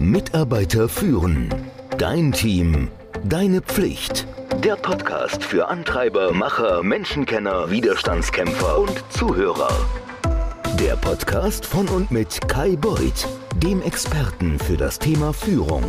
Mitarbeiter führen. Dein Team. Deine Pflicht. Der Podcast für Antreiber, Macher, Menschenkenner, Widerstandskämpfer und Zuhörer. Der Podcast von und mit Kai Beuth, dem Experten für das Thema Führung.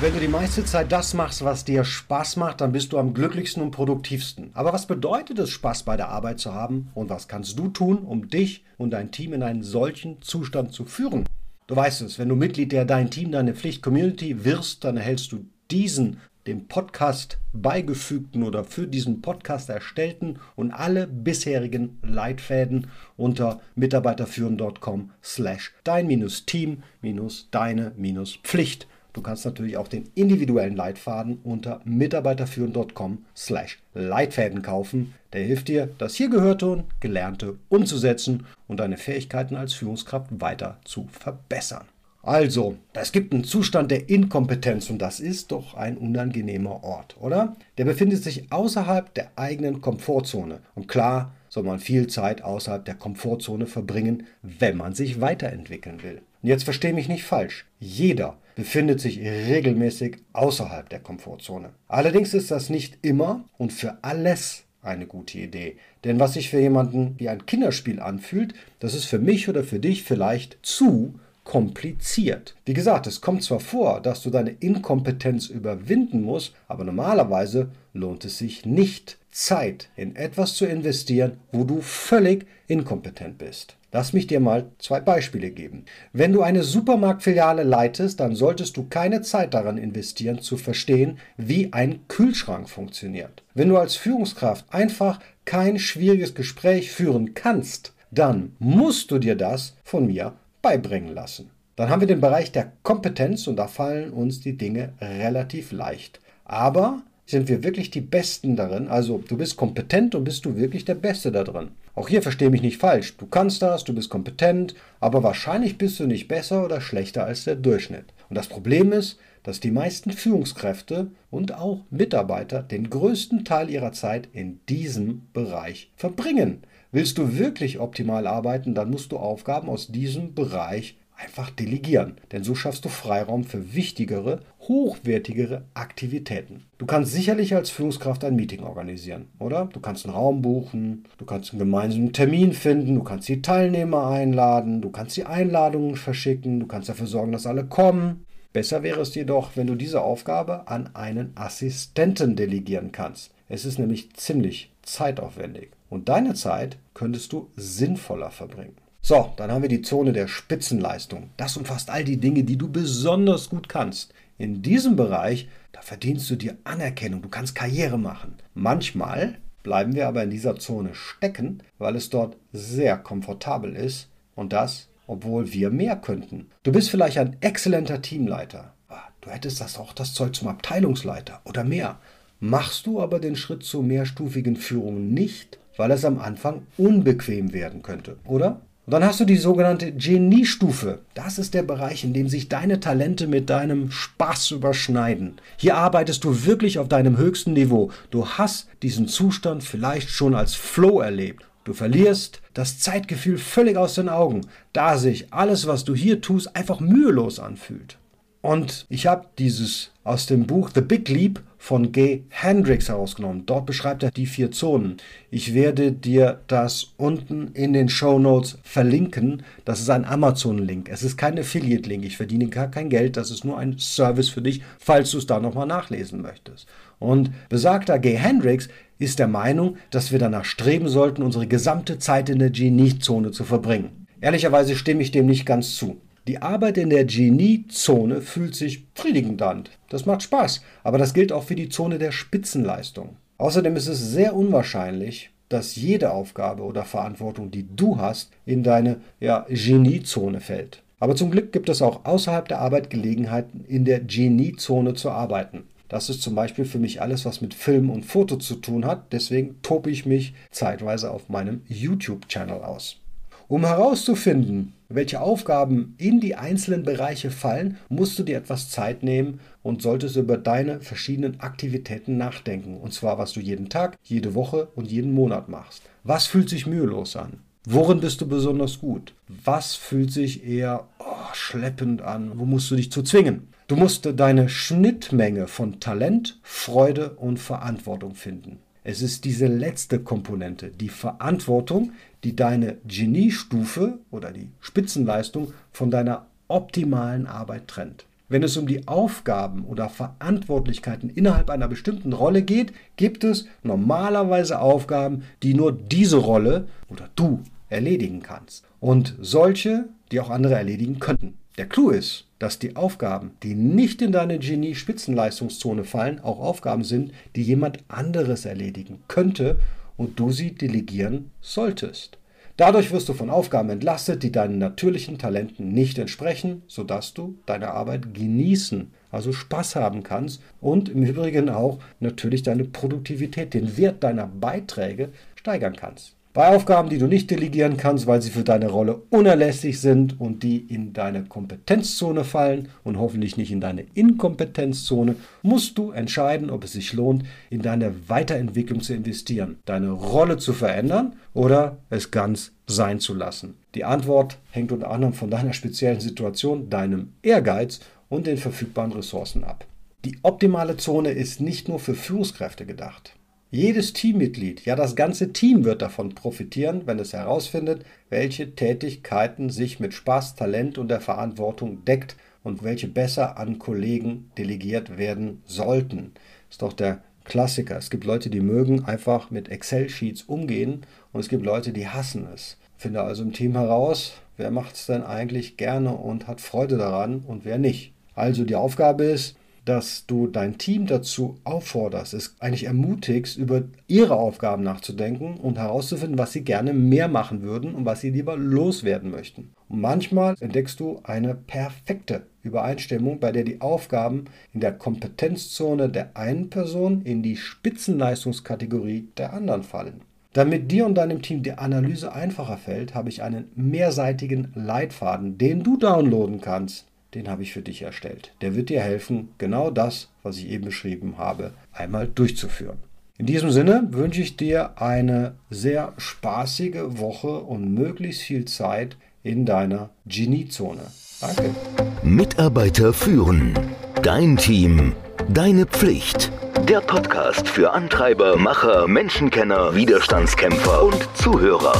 Wenn du die meiste Zeit das machst, was dir Spaß macht, dann bist du am glücklichsten und produktivsten. Aber was bedeutet es, Spaß bei der Arbeit zu haben? Und was kannst du tun, um dich und dein Team in einen solchen Zustand zu führen? Du weißt es, wenn du Mitglied der Dein Team, deine Pflicht Community wirst, dann erhältst du diesen dem Podcast beigefügten oder für diesen Podcast erstellten und alle bisherigen Leitfäden unter mitarbeiterführen.com slash dein-team-deine-pflicht. Du kannst natürlich auch den individuellen Leitfaden unter mitarbeiterführen.com slash Leitfäden kaufen. Der hilft dir, das hier Gehörte und Gelernte umzusetzen und deine Fähigkeiten als Führungskraft weiter zu verbessern. Also, es gibt einen Zustand der Inkompetenz und das ist doch ein unangenehmer Ort, oder? Der befindet sich außerhalb der eigenen Komfortzone. Und klar soll man viel Zeit außerhalb der Komfortzone verbringen, wenn man sich weiterentwickeln will. Und jetzt verstehe mich nicht falsch. Jeder befindet sich regelmäßig außerhalb der Komfortzone. Allerdings ist das nicht immer und für alles eine gute Idee. Denn was sich für jemanden wie ein Kinderspiel anfühlt, das ist für mich oder für dich vielleicht zu kompliziert. Wie gesagt, es kommt zwar vor, dass du deine Inkompetenz überwinden musst, aber normalerweise lohnt es sich nicht, Zeit in etwas zu investieren, wo du völlig inkompetent bist. Lass mich dir mal zwei Beispiele geben. Wenn du eine Supermarktfiliale leitest, dann solltest du keine Zeit daran investieren, zu verstehen, wie ein Kühlschrank funktioniert. Wenn du als Führungskraft einfach kein schwieriges Gespräch führen kannst, dann musst du dir das von mir beibringen lassen. Dann haben wir den Bereich der Kompetenz und da fallen uns die Dinge relativ leicht. Aber sind wir wirklich die Besten darin? Also du bist kompetent und bist du wirklich der Beste da drin? Auch hier verstehe mich nicht falsch. Du kannst das, du bist kompetent, aber wahrscheinlich bist du nicht besser oder schlechter als der Durchschnitt. Und das Problem ist, dass die meisten Führungskräfte und auch Mitarbeiter den größten Teil ihrer Zeit in diesem Bereich verbringen. Willst du wirklich optimal arbeiten, dann musst du Aufgaben aus diesem Bereich einfach delegieren, denn so schaffst du Freiraum für wichtigere, hochwertigere Aktivitäten. Du kannst sicherlich als Führungskraft ein Meeting organisieren, oder? Du kannst einen Raum buchen, du kannst einen gemeinsamen Termin finden, du kannst die Teilnehmer einladen, du kannst die Einladungen verschicken, du kannst dafür sorgen, dass alle kommen. Besser wäre es jedoch, wenn du diese Aufgabe an einen Assistenten delegieren kannst. Es ist nämlich ziemlich zeitaufwendig und deine Zeit könntest du sinnvoller verbringen. So, dann haben wir die Zone der Spitzenleistung. Das umfasst all die Dinge, die du besonders gut kannst. In diesem Bereich, da verdienst du dir Anerkennung, du kannst Karriere machen. Manchmal bleiben wir aber in dieser Zone stecken, weil es dort sehr komfortabel ist und das, obwohl wir mehr könnten. Du bist vielleicht ein exzellenter Teamleiter. Ah, du hättest das auch das Zeug zum Abteilungsleiter oder mehr. Machst du aber den Schritt zur mehrstufigen Führung nicht, weil es am Anfang unbequem werden könnte, oder? Und dann hast du die sogenannte Geniestufe. Das ist der Bereich, in dem sich deine Talente mit deinem Spaß überschneiden. Hier arbeitest du wirklich auf deinem höchsten Niveau. Du hast diesen Zustand vielleicht schon als Flow erlebt. Du verlierst das Zeitgefühl völlig aus den Augen, da sich alles, was du hier tust, einfach mühelos anfühlt. Und ich habe dieses aus dem Buch The Big Leap von Gay Hendricks herausgenommen. Dort beschreibt er die vier Zonen. Ich werde dir das unten in den Show Notes verlinken. Das ist ein Amazon-Link. Es ist kein Affiliate-Link. Ich verdiene gar kein Geld. Das ist nur ein Service für dich, falls du es da nochmal nachlesen möchtest. Und besagter Gay Hendricks ist der Meinung, dass wir danach streben sollten, unsere gesamte Zeit in der Genie-Zone zu verbringen. Ehrlicherweise stimme ich dem nicht ganz zu. Die Arbeit in der Genie-Zone fühlt sich befriedigend an. Das macht Spaß, aber das gilt auch für die Zone der Spitzenleistung. Außerdem ist es sehr unwahrscheinlich, dass jede Aufgabe oder Verantwortung, die du hast, in deine ja, Genie-Zone fällt. Aber zum Glück gibt es auch außerhalb der Arbeit Gelegenheiten, in der Genie-Zone zu arbeiten. Das ist zum Beispiel für mich alles, was mit Film und Foto zu tun hat. Deswegen tobe ich mich zeitweise auf meinem YouTube-Channel aus. Um herauszufinden, welche Aufgaben in die einzelnen Bereiche fallen, musst du dir etwas Zeit nehmen und solltest über deine verschiedenen Aktivitäten nachdenken. Und zwar, was du jeden Tag, jede Woche und jeden Monat machst. Was fühlt sich mühelos an? Worin bist du besonders gut? Was fühlt sich eher, oh, schleppend an, wo musst du dich zu zwingen? Du musst deine Schnittmenge von Talent, Freude und Verantwortung finden. Es ist diese letzte Komponente, die Verantwortung, die deine Geniestufe oder die Spitzenleistung von deiner optimalen Arbeit trennt. Wenn es um die Aufgaben oder Verantwortlichkeiten innerhalb einer bestimmten Rolle geht, gibt es normalerweise Aufgaben, die nur diese Rolle oder du erledigen kannst. Und solche, die auch andere erledigen könnten. Der Clou ist, dass die Aufgaben, die nicht in deine Genie-Spitzenleistungszone fallen, auch Aufgaben sind, die jemand anderes erledigen könnte und du sie delegieren solltest. Dadurch wirst du von Aufgaben entlastet, die deinen natürlichen Talenten nicht entsprechen, sodass du deine Arbeit genießen, also Spaß haben kannst und im Übrigen auch natürlich deine Produktivität, den Wert deiner Beiträge steigern kannst. Bei Aufgaben, die du nicht delegieren kannst, weil sie für deine Rolle unerlässlich sind und die in deine Kompetenzzone fallen und hoffentlich nicht in deine Inkompetenzzone, musst du entscheiden, ob es sich lohnt, in deine Weiterentwicklung zu investieren, deine Rolle zu verändern oder es ganz sein zu lassen. Die Antwort hängt unter anderem von deiner speziellen Situation, deinem Ehrgeiz und den verfügbaren Ressourcen ab. Die optimale Zone ist nicht nur für Führungskräfte gedacht. Jedes Teammitglied, ja das ganze Team wird davon profitieren, wenn es herausfindet, welche Tätigkeiten sich mit Spaß, Talent und der Verantwortung deckt und welche besser an Kollegen delegiert werden sollten. Ist doch der Klassiker. Es gibt Leute, die mögen einfach mit Excel-Sheets umgehen und es gibt Leute, die hassen es. Finde also im Team heraus, wer macht es denn eigentlich gerne und hat Freude daran und wer nicht. Also die Aufgabe ist, dass du dein Team dazu aufforderst, es eigentlich ermutigst, über ihre Aufgaben nachzudenken und herauszufinden, was sie gerne mehr machen würden und was sie lieber loswerden möchten. Und manchmal entdeckst du eine perfekte Übereinstimmung, bei der die Aufgaben in der Kompetenzzone der einen Person in die Spitzenleistungskategorie der anderen fallen. Damit dir und deinem Team die Analyse einfacher fällt, habe ich einen mehrseitigen Leitfaden, den du downloaden kannst den habe ich für dich erstellt. Der wird dir helfen, genau das, was ich eben beschrieben habe, einmal durchzuführen. In diesem Sinne wünsche ich dir eine sehr spaßige Woche und möglichst viel Zeit in deiner Geniezone. Danke. Mitarbeiter führen. Dein Team. Deine Pflicht. Der Podcast für Antreiber, Macher, Menschenkenner, Widerstandskämpfer und Zuhörer.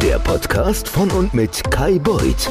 Der Podcast von und mit Kai Beuth